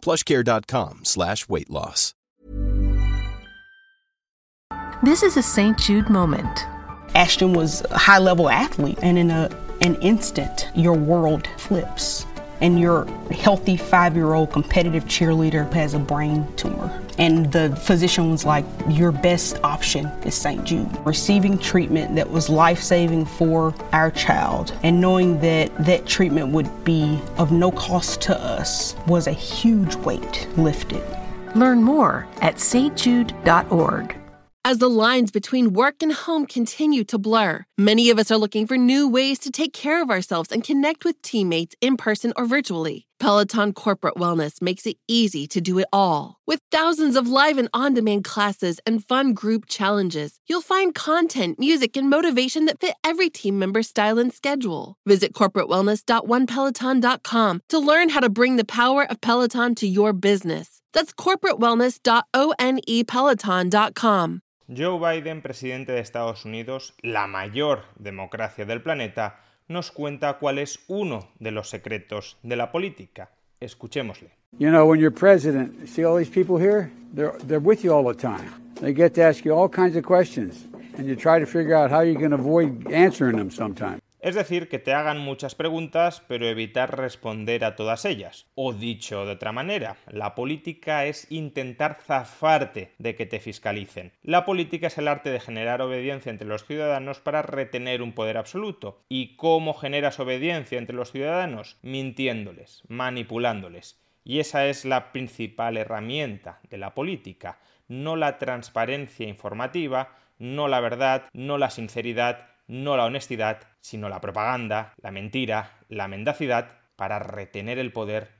plushcare.com slash weight loss. This is a St. Jude moment. Ashton was a high level athlete, and in a, an instant, your world flips. And your healthy five year old competitive cheerleader has a brain tumor. And the physician was like, Your best option is St. Jude. Receiving treatment that was life saving for our child and knowing that that treatment would be of no cost to us was a huge weight lifted. Learn more at stjude.org. As the lines between work and home continue to blur, many of us are looking for new ways to take care of ourselves and connect with teammates in person or virtually. Peloton Corporate Wellness makes it easy to do it all. With thousands of live and on demand classes and fun group challenges, you'll find content, music, and motivation that fit every team member's style and schedule. Visit corporatewellness.onepeloton.com to learn how to bring the power of Peloton to your business. That's corporatewellness.onepeloton.com. Joe Biden, presidente de Estados Unidos, la mayor democracia del planeta, nos cuenta cuál es uno de los secretos de la política. Escuchémosle. You know, when you're president, see all these people here? They're, they're with you all the time. They get to ask you all kinds of questions, and you try to figure out how you can avoid answering them sometimes. Es decir, que te hagan muchas preguntas, pero evitar responder a todas ellas. O dicho de otra manera, la política es intentar zafarte de que te fiscalicen. La política es el arte de generar obediencia entre los ciudadanos para retener un poder absoluto. ¿Y cómo generas obediencia entre los ciudadanos? Mintiéndoles, manipulándoles. Y esa es la principal herramienta de la política, no la transparencia informativa, no la verdad, no la sinceridad, no la honestidad, sino la propaganda, la mentira, la mendacidad para retener el poder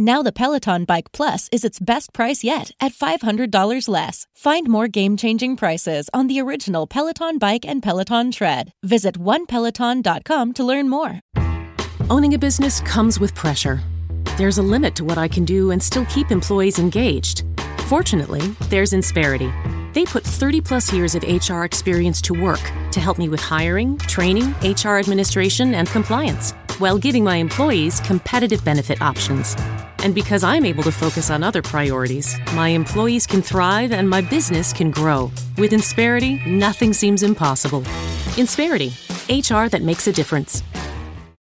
Now the Peloton Bike Plus is its best price yet at $500 less. Find more game-changing prices on the original Peloton Bike and Peloton Tread. Visit onepeloton.com to learn more. Owning a business comes with pressure. There's a limit to what I can do and still keep employees engaged. Fortunately, there's Insperity. They put 30 plus years of HR experience to work to help me with hiring, training, HR administration, and compliance, while giving my employees competitive benefit options. And because I'm able to focus on other priorities, my employees can thrive and my business can grow. With Insperity, nothing seems impossible. Insperity, HR that makes a difference.